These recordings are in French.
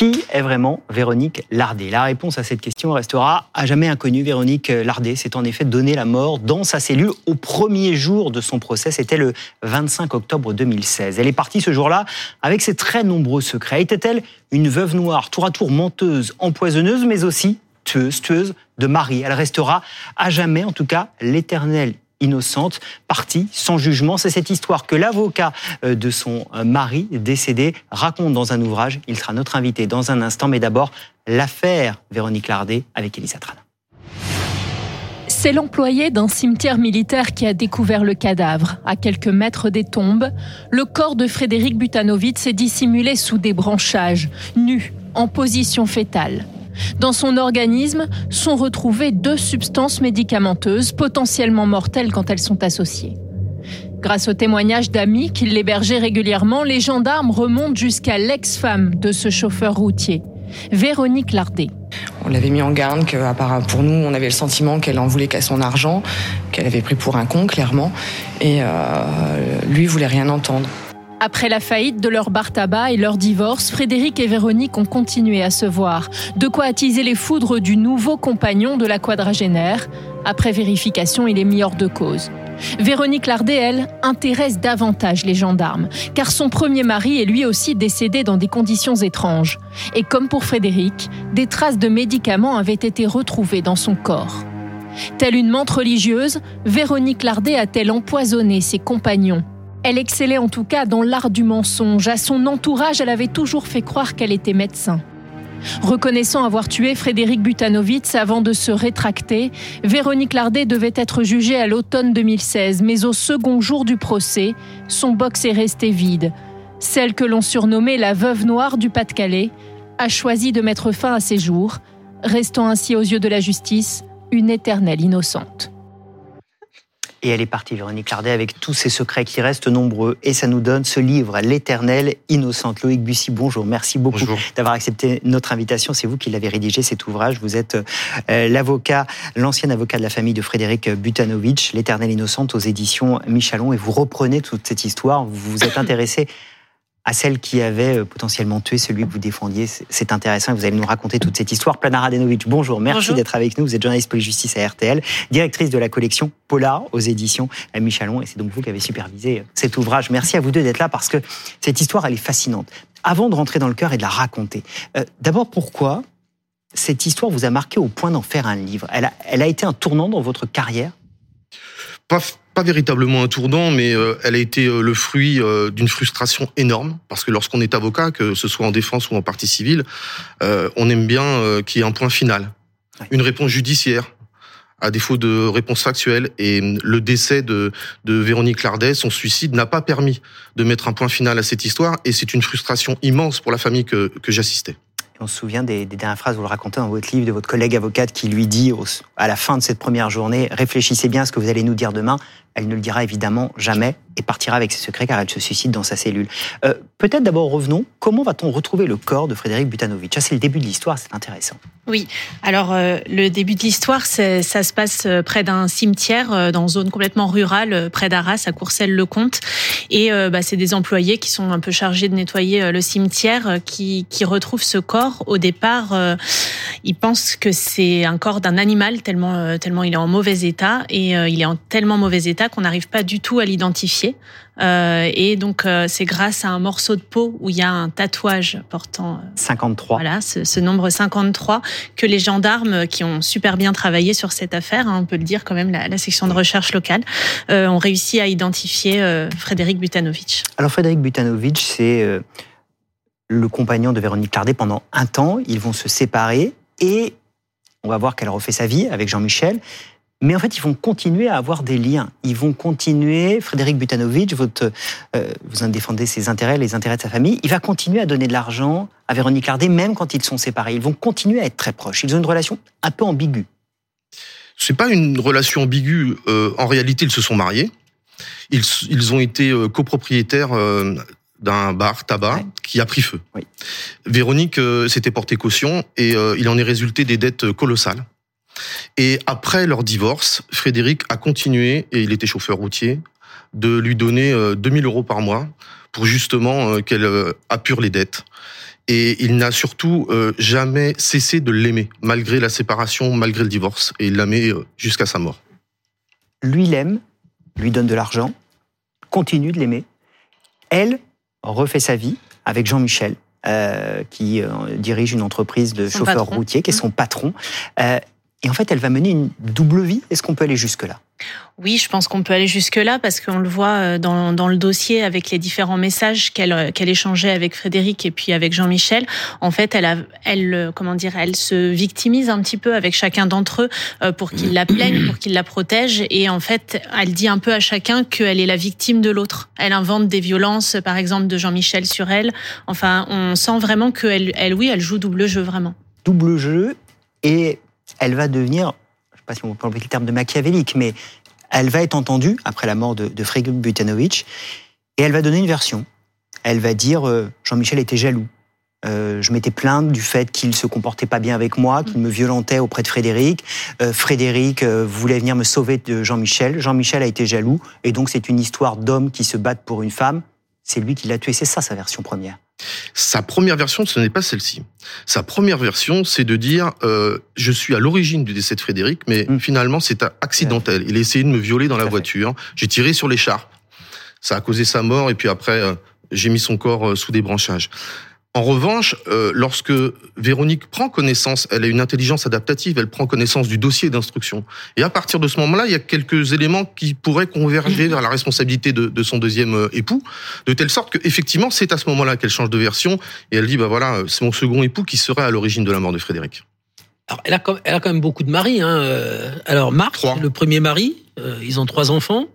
Qui est vraiment Véronique Lardet? La réponse à cette question restera à jamais inconnue. Véronique Lardet s'est en effet donné la mort dans sa cellule au premier jour de son procès. C'était le 25 octobre 2016. Elle est partie ce jour-là avec ses très nombreux secrets. Était-elle une veuve noire, tour à tour menteuse, empoisonneuse, mais aussi tueuse, tueuse de mari? Elle restera à jamais, en tout cas, l'éternelle innocente, partie sans jugement. C'est cette histoire que l'avocat euh, de son euh, mari décédé raconte dans un ouvrage. Il sera notre invité dans un instant, mais d'abord l'affaire Véronique Lardet avec Elisa Tran. C'est l'employé d'un cimetière militaire qui a découvert le cadavre. À quelques mètres des tombes, le corps de Frédéric Butanovitz s'est dissimulé sous des branchages, nu, en position fétale. Dans son organisme sont retrouvées deux substances médicamenteuses potentiellement mortelles quand elles sont associées. Grâce aux témoignages d'amis qui l'hébergeaient régulièrement, les gendarmes remontent jusqu'à l'ex-femme de ce chauffeur routier, Véronique Lardet. On l'avait mis en garde que, pour nous, on avait le sentiment qu'elle en voulait qu'à son argent, qu'elle avait pris pour un con, clairement, et euh, lui voulait rien entendre. Après la faillite de leur bar tabac et leur divorce, Frédéric et Véronique ont continué à se voir. De quoi attiser les foudres du nouveau compagnon de la quadragénaire. Après vérification, il est mis hors de cause. Véronique Lardet, elle, intéresse davantage les gendarmes, car son premier mari est lui aussi décédé dans des conditions étranges. Et comme pour Frédéric, des traces de médicaments avaient été retrouvées dans son corps. Telle une menthe religieuse, Véronique Lardet a-t-elle empoisonné ses compagnons? Elle excellait en tout cas dans l'art du mensonge. À son entourage, elle avait toujours fait croire qu'elle était médecin. Reconnaissant avoir tué Frédéric Butanovitz avant de se rétracter, Véronique Lardet devait être jugée à l'automne 2016, mais au second jour du procès, son box est resté vide. Celle que l'on surnommait la veuve noire du Pas-de-Calais a choisi de mettre fin à ses jours, restant ainsi aux yeux de la justice une éternelle innocente. Et elle est partie, Véronique Lardet, avec tous ces secrets qui restent nombreux. Et ça nous donne ce livre, L'éternelle innocente. Loïc Bussy, bonjour. Merci beaucoup d'avoir accepté notre invitation. C'est vous qui l'avez rédigé, cet ouvrage. Vous êtes euh, l'avocat, l'ancien avocat de la famille de Frédéric Butanovitch, L'éternelle innocente aux éditions Michalon. Et vous reprenez toute cette histoire. Vous vous êtes intéressé à celle qui avait euh, potentiellement tué celui que vous défendiez. C'est intéressant et vous allez nous raconter toute cette histoire. Plana Radenovic, bonjour, merci d'être avec nous. Vous êtes journaliste police-justice à RTL, directrice de la collection Polar aux éditions à Michalon et c'est donc vous qui avez supervisé euh, cet ouvrage. Merci à vous deux d'être là parce que cette histoire, elle est fascinante. Avant de rentrer dans le cœur et de la raconter, euh, d'abord pourquoi cette histoire vous a marqué au point d'en faire un livre? Elle a, elle a été un tournant dans votre carrière? Pas véritablement un tournant, mais euh, elle a été euh, le fruit euh, d'une frustration énorme, parce que lorsqu'on est avocat, que ce soit en défense ou en partie civile, on aime bien qu'il y ait un point final, une réponse judiciaire, à défaut de réponse factuelle. Et le décès de, de Véronique Lardet, son suicide, n'a pas permis de mettre un point final à cette histoire, et c'est une frustration immense pour la famille que, que j'assistais. On se souvient des, dernières phrases, vous le racontez dans votre livre, de votre collègue avocate qui lui dit à la fin de cette première journée, réfléchissez bien à ce que vous allez nous dire demain. Elle ne le dira évidemment jamais et partira avec ses secrets car elle se suicide dans sa cellule. Euh, Peut-être d'abord revenons, comment va-t-on retrouver le corps de Frédéric Butanovitch? Ça c'est le début de l'histoire, c'est intéressant. Oui, alors euh, le début de l'histoire, ça se passe euh, près d'un cimetière dans une zone complètement rurale, près d'Arras, à Courcelles-le-Comte. Et bah, c'est des employés qui sont un peu chargés de nettoyer le cimetière qui, qui retrouvent ce corps. Au départ, ils pensent que c'est un corps d'un animal tellement, tellement il est en mauvais état et il est en tellement mauvais état qu'on n'arrive pas du tout à l'identifier. Euh, et donc, euh, c'est grâce à un morceau de peau où il y a un tatouage portant 53. Euh, voilà, ce, ce, nombre 53 que les gendarmes qui ont super bien travaillé sur cette affaire, hein, on peut le dire quand même, la, la section de recherche locale, ont réussi à identifier Frédéric Butanovitch. Alors, Frédéric Butanovitch, c'est le compagnon de Véronique Lardet pendant un temps. Ils vont se séparer et on va voir qu'elle refait sa vie avec Jean-Michel. Mais en fait, ils vont continuer à avoir des liens. Ils vont continuer, Frédéric Butanovitch, votre, euh, vous en défendez ses intérêts, les intérêts de sa famille, il va continuer à donner de l'argent à Véronique Lardet, même quand ils sont séparés. Ils vont continuer à être très proches. Ils ont une relation un peu ambiguë. C'est pas une relation ambiguë. Euh, en réalité, ils se sont mariés. Ils, ils ont été euh, copropriétaires euh, d'un bar tabac ouais. qui a pris feu. Oui. Véronique euh, s'était portée caution et euh, il en est résulté des dettes colossales. Et après leur divorce, Frédéric a continué, et il était chauffeur routier, de lui donner 2000 euros par mois pour justement qu'elle apure les dettes. Et il n'a surtout euh, jamais cessé de l'aimer, malgré la séparation, malgré le divorce. Et il l'aimait euh, jusqu'à sa mort. Lui l'aime, lui donne de l'argent, continue de l'aimer. Elle refait sa vie avec Jean-Michel, euh, qui dirige une entreprise de chauffeurs routiers, qui est son mmh. patron. Et en fait, elle va mener une double vie. Est-ce qu'on peut aller jusque-là? Oui, je pense qu'on peut aller jusque-là parce qu'on le voit euh, dans, dans, le dossier avec les différents messages qu'elle euh, qu'elle échangeait avec Frédéric et puis avec Jean-Michel. En fait, elle, a, elle, euh, comment dire, elle se victimise un petit peu avec chacun d'entre eux pour qu'il la plaigne, pour qu'il la protège. Et en fait, elle dit un peu à chacun qu'elle est la victime de l'autre. Elle invente des violences, par exemple, de Jean-Michel sur elle. Enfin, on sent vraiment qu'elle, elle, oui, elle joue double jeu vraiment. Double jeu et elle va devenir, je ne sais pas si on peut employer le terme de machiavélique, mais elle va être entendue après la mort de, de Frege Butanovic, et elle va donner une version. Elle va dire euh, Jean-Michel était jaloux. Euh, je m'étais plainte du fait qu'il se comportait pas bien avec moi, qu'il me violentait auprès de Frédéric. Euh, Frédéric voulait venir me sauver de Jean-Michel. Jean-Michel a été jaloux, et donc c'est une histoire d'hommes qui se battent pour une femme. C'est lui qui l'a tué. C'est ça sa version première. Sa première version, ce n'est pas celle-ci. Sa première version, c'est de dire euh, je suis à l'origine du décès de Frédéric, mais mm. finalement c'est accidentel. Il a essayé de me violer dans la voiture. J'ai tiré sur l'écharpe. Ça a causé sa mort et puis après euh, j'ai mis son corps euh, sous des branchages. En revanche, euh, lorsque Véronique prend connaissance, elle a une intelligence adaptative, elle prend connaissance du dossier d'instruction. Et à partir de ce moment-là, il y a quelques éléments qui pourraient converger vers la responsabilité de, son deuxième euh, époux, de telle sorte qu'effectivement, c'est à ce moment-là qu'elle change de version et elle dit, bah voilà, c'est mon second époux qui serait à l'origine de la mort de Frédéric. Alors, elle a, elle a quand même beaucoup de maris. Hein. Euh, alors, Marc, le premier mari, ils ont trois enfants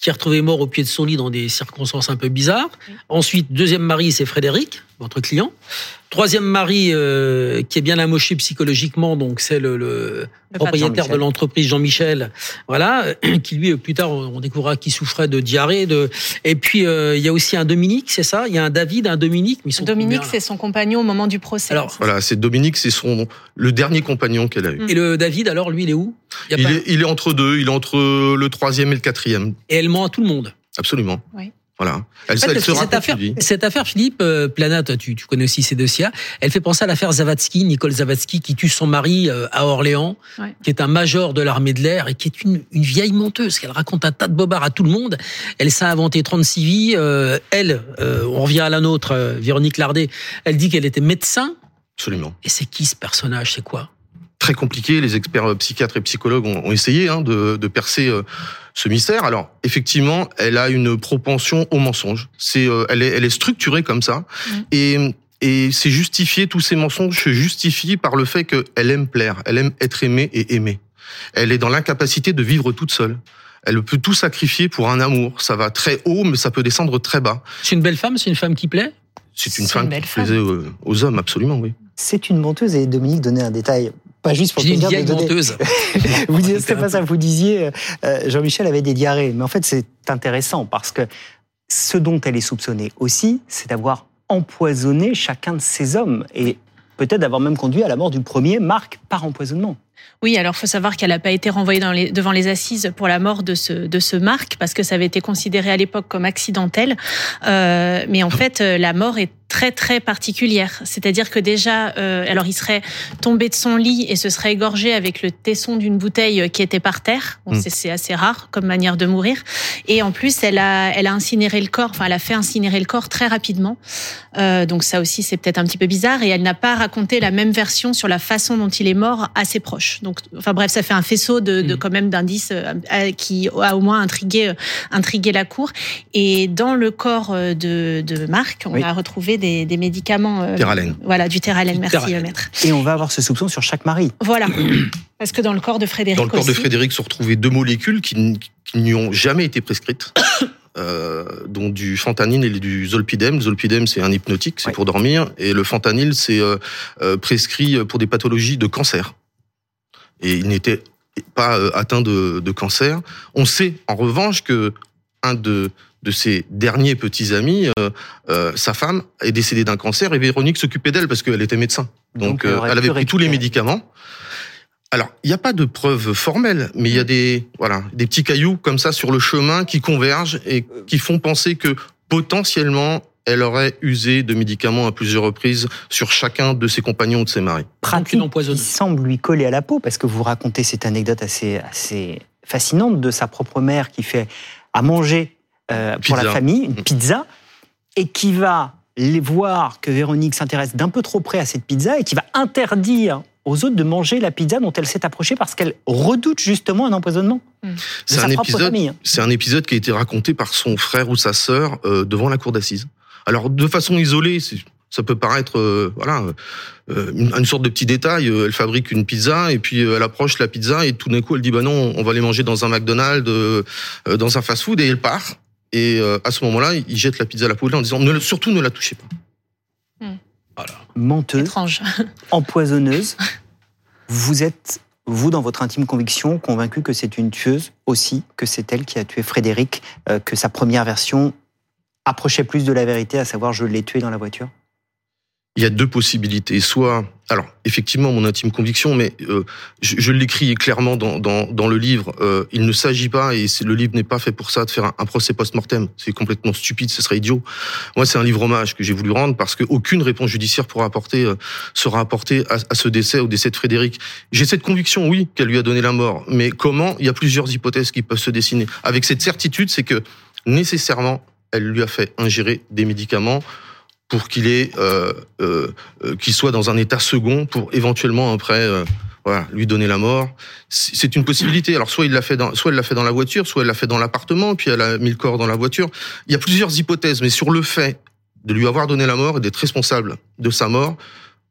qui est retrouvé mort au pied de son lit dans des circonstances un peu bizarres. Ensuite, deuxième mari, c'est Frédéric, votre client. Troisième mari euh, qui est bien amoché psychologiquement, donc c'est le, propriétaire de l'entreprise Jean-Michel, voilà, qui lui plus tard on découvrira qu'il souffrait de diarrhée. De... Et puis euh, il y a aussi un Dominique, c'est ça? Il y a un David, un Dominique. Mais Dominique, c'est son compagnon au moment du procès. Alors voilà, c'est Dominique, c'est son le dernier compagnon qu'elle a eu. Et le David, alors lui, il est où? Il, est, il, est, entre deux, il est entre le troisième et le quatrième. Et elle ment à tout le monde. Absolument. Oui. Voilà. Elle, cette, affaire, cette affaire, Philippe euh, Planat, tu, tu connais aussi ces dossiers. Elle fait penser à l'affaire Zavatsky, Nicole Zavatsky, qui tue son mari euh, à Orléans, qui est un major de l'armée de l'air et qui est une, une vieille menteuse. Qu'elle raconte un tas de bobards à tout le monde. Elle s'est inventé 36 vies. Euh, elle, on revient à la nôtre, Véronique Lardet. Elle dit qu'elle était médecin. Absolument. Et c'est qui ce personnage? C'est quoi? Très compliqué. Les experts psychiatres et psychologues ont, ont essayé hein, de, de percer ce mystère. Alors, effectivement, elle a une propension au mensonge. C'est, euh, elle, est, elle est structurée comme ça. Mm. Et, et c'est justifié, tous ces mensonges se justifient par le fait qu'elle aime plaire, elle aime être aimée et aimée. Elle est dans l'incapacité de vivre toute seule. Elle peut tout sacrifier pour un amour. Ça va très haut, mais ça peut descendre très bas. C'est une belle femme, c'est une femme qui plaît? C'est une femme qui plaisait aux hommes, absolument, oui. C'est une menteuse et Dominique donnait un détail pas juste pour une vieille menteuse. vous disiez, c'était pas ça. Vous disiez, euh, Jean-Michel avait des diarrhées. Mais en fait, c'est intéressant parce que ce dont elle est soupçonnée aussi, c'est d'avoir empoisonné chacun de ces hommes et peut-être d'avoir même conduit à la mort du premier, Marc, par empoisonnement. Oui, alors faut savoir qu'elle n'a pas été renvoyée dans les, devant les assises pour la mort de ce, de ce Marc, parce que ça avait été considéré à l'époque comme accidentel. Euh, mais en fait, euh, la mort est très très particulière. C'est-à-dire que déjà, euh, alors il serait tombé de son lit et se serait égorgé avec le tesson d'une bouteille qui était par terre. Bon, mm. C'est assez rare comme manière de mourir. Et en plus, elle a, elle a incinéré le corps. Enfin, elle a fait incinérer le corps très rapidement. Euh, donc ça aussi, c'est peut-être un petit peu bizarre. Et elle n'a pas raconté la même version sur la façon dont il est mort à ses proches. Donc, enfin bref, ça fait un faisceau de, de mm. quand même d'indices euh, qui a au moins intrigué, intrigué la cour. Et dans le corps de, de Marc, on a retrouvé des, médicaments. Euh, voilà, du Terralène, merci euh, maître. Et on va avoir ce soupçon sur chaque mari. Voilà. Parce que dans le corps de Frédéric. Dans le corps de Frédéric se retrouvaient deux molécules qui, n'y ont jamais été prescrites. Euh, dont du fentanyl et du zolpidem. Le zolpidem, c'est un hypnotique, c'est pour dormir, et le fentanyl, c'est prescrit pour des pathologies de cancer. Et il n'était pas atteint de, de, cancer. On sait, en revanche, que un de de ses derniers petits amis, euh, euh, sa femme est décédée d'un cancer et Véronique s'occupait d'elle parce qu'elle était médecin. Donc, euh, elle avait pris tous les médicaments. Alors, il n'y a pas de preuves formelles, mais il y a des voilà des petits cailloux comme ça sur le chemin qui convergent et qui font penser que potentiellement elle aurait usé de médicaments à plusieurs reprises sur chacun de ses compagnons ou de ses maris. Pratique qui semble lui coller à la peau, parce que vous racontez cette anecdote assez, assez fascinante de sa propre mère qui fait à manger euh, pour la famille une mm. pizza et qui va les voir que Véronique s'intéresse d'un peu trop près à cette pizza et qui va interdire aux autres de manger la pizza dont elle s'est approchée parce qu'elle redoute justement un empoisonnement. Mm. C'est un, épisode, c'est un épisode qui a été raconté par son frère ou sa sœur euh, devant la cour d'assises. Alors de façon isolée, ça peut paraître euh, voilà euh, une, sorte de petit détail. Elle fabrique une pizza et puis elle approche la pizza et tout d'un coup elle dit bah non, on va aller manger dans un McDonald's, dans un fast-food et elle part. Et à ce moment-là, il jette la pizza à la poubelle en disant surtout ne la touchez pas. Mm. Voilà. Menteuse, empoisonneuse. Vous êtes vous, dans votre intime conviction, convaincu que c'est une tueuse aussi, que c'est elle qui a tué Frédéric, que sa première version approchait plus de la vérité, à savoir je l'ai tué dans la voiture? Il y a deux possibilités. Soit, alors effectivement, mon intime conviction, mais euh, je, je l'écris clairement dans, dans, dans, le livre. Euh, il ne s'agit pas, et le livre n'est pas fait pour ça, de faire un, procès post-mortem. C'est complètement stupide, ce serait idiot. Moi, c'est un livre hommage que j'ai voulu rendre parce qu'aucune réponse judiciaire pourra apporter, euh, sera apportée à, à, ce décès, au décès de Frédéric. J'ai cette conviction, oui, qu'elle lui a donné la mort. Mais comment? Il y a plusieurs hypothèses qui peuvent se dessiner. Avec cette certitude, c'est que nécessairement, elle lui a fait ingérer des médicaments pour qu'il ait, euh, euh, euh, qu'il soit dans un état second pour éventuellement après, euh, voilà, lui donner la mort. C'est une possibilité. Alors soit il l'a fait dans, soit elle l'a fait dans la voiture, soit elle l'a fait dans l'appartement, puis elle a mis le corps dans la voiture. Il y a plusieurs hypothèses, mais sur le fait de lui avoir donné la mort et d'être responsable de sa mort,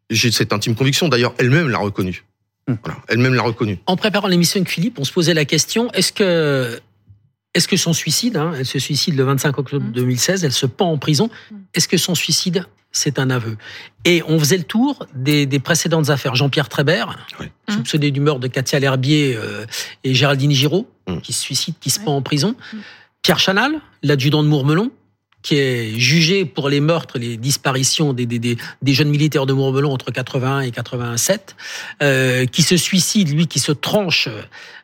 j'ai cette intime conviction. D'ailleurs, elle-même l'a reconnu. Hmm. Voilà, elle-même l'a reconnu. En préparant l'émission avec Philippe, on se posait la question est-ce que est-ce que son suicide, hein, elle se suicide le 25 octobre 2016, mm. elle se pend en prison, mm. est-ce que son suicide, c'est un aveu? Et on faisait le tour des, précédentes affaires. Jean-Pierre Trébert, soupçonné du meurtre de Katia L'Herbier euh, et Géraldine Giraud, mm. qui se suicide, qui se pend en prison. Pierre Chanal, l'adjudant de Mourmelon, qui est jugé pour les meurtres, les disparitions des, des, des, jeunes militaires de Mourmelon entre 81 et 87, euh, qui se suicide, lui, qui se tranche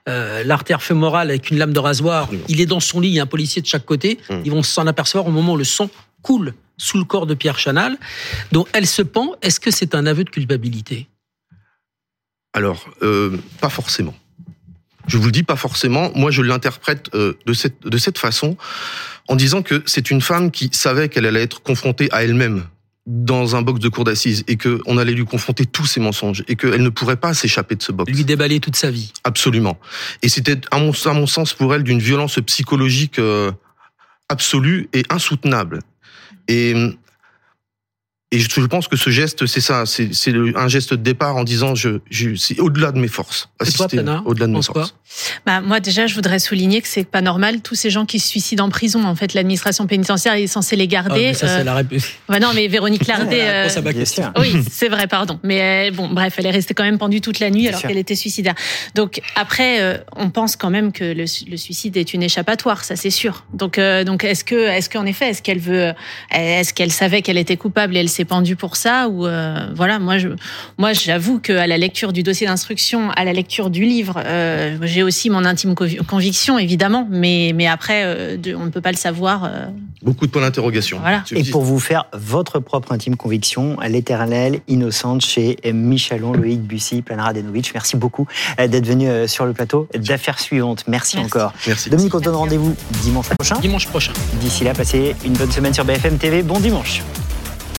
euh, l'artère fémorale avec une lame de rasoir. Il est dans son lit, il y a un policier de chaque côté. Mmh. Ils vont s'en apercevoir au moment où le sang coule sous le corps de Pierre Chanal. Donc elle se pend. Est-ce que c'est un aveu de culpabilité? Alors, euh, pas forcément. Je vous le dis pas forcément. Moi, je l'interprète euh, de cette de cette façon en disant que c'est une femme qui savait qu'elle allait être confrontée à elle-même dans un box de cour d'assises et qu'on allait lui confronter tous ses mensonges et qu'elle ne pourrait pas s'échapper de ce box. Lui déballer toute sa vie. Absolument. Et c'était, à mon, à mon sens, pour elle, d'une violence psychologique euh, absolue et insoutenable. Et et je pense que ce geste, c'est ça, c'est un geste de départ en disant je, je c'est au-delà de mes forces. au-delà de mes forces. Bah, moi déjà, je voudrais souligner que c'est pas normal tous ces gens qui se suicident en prison. En fait, l'administration pénitentiaire est censée les garder. Ah, ça, c'est la euh... bah, non, mais Véronique Lardé. euh... oui, c'est vrai, pardon. Mais euh, bon, bref, elle est restée quand même pendue toute la nuit alors qu'elle était suicidaire. Donc après, euh, on pense quand même que le, le, suicide est une échappatoire, ça c'est sûr. Donc euh, donc est-ce que est-ce qu'en effet, est-ce qu'elle veut, est-ce qu'elle savait qu'elle était coupable et elle s'est pendue pour ça ou euh, voilà moi je moi j'avoue que à la lecture du dossier d'instruction à la lecture du livre euh, j'ai aussi mon intime conviction évidemment mais mais après euh, on ne peut pas le savoir beaucoup de points d'interrogation. Voilà. et pour vous faire votre propre intime conviction l'éternelle innocente chez Michelon Loïc Bussy Planara Denovic merci beaucoup d'être venu sur le plateau. D'affaires suivantes merci, encore. Merci. Dominique on donne rendez-vous dimanche prochain. Dimanche prochain. D'ici là passez une bonne semaine sur BFM TV bon dimanche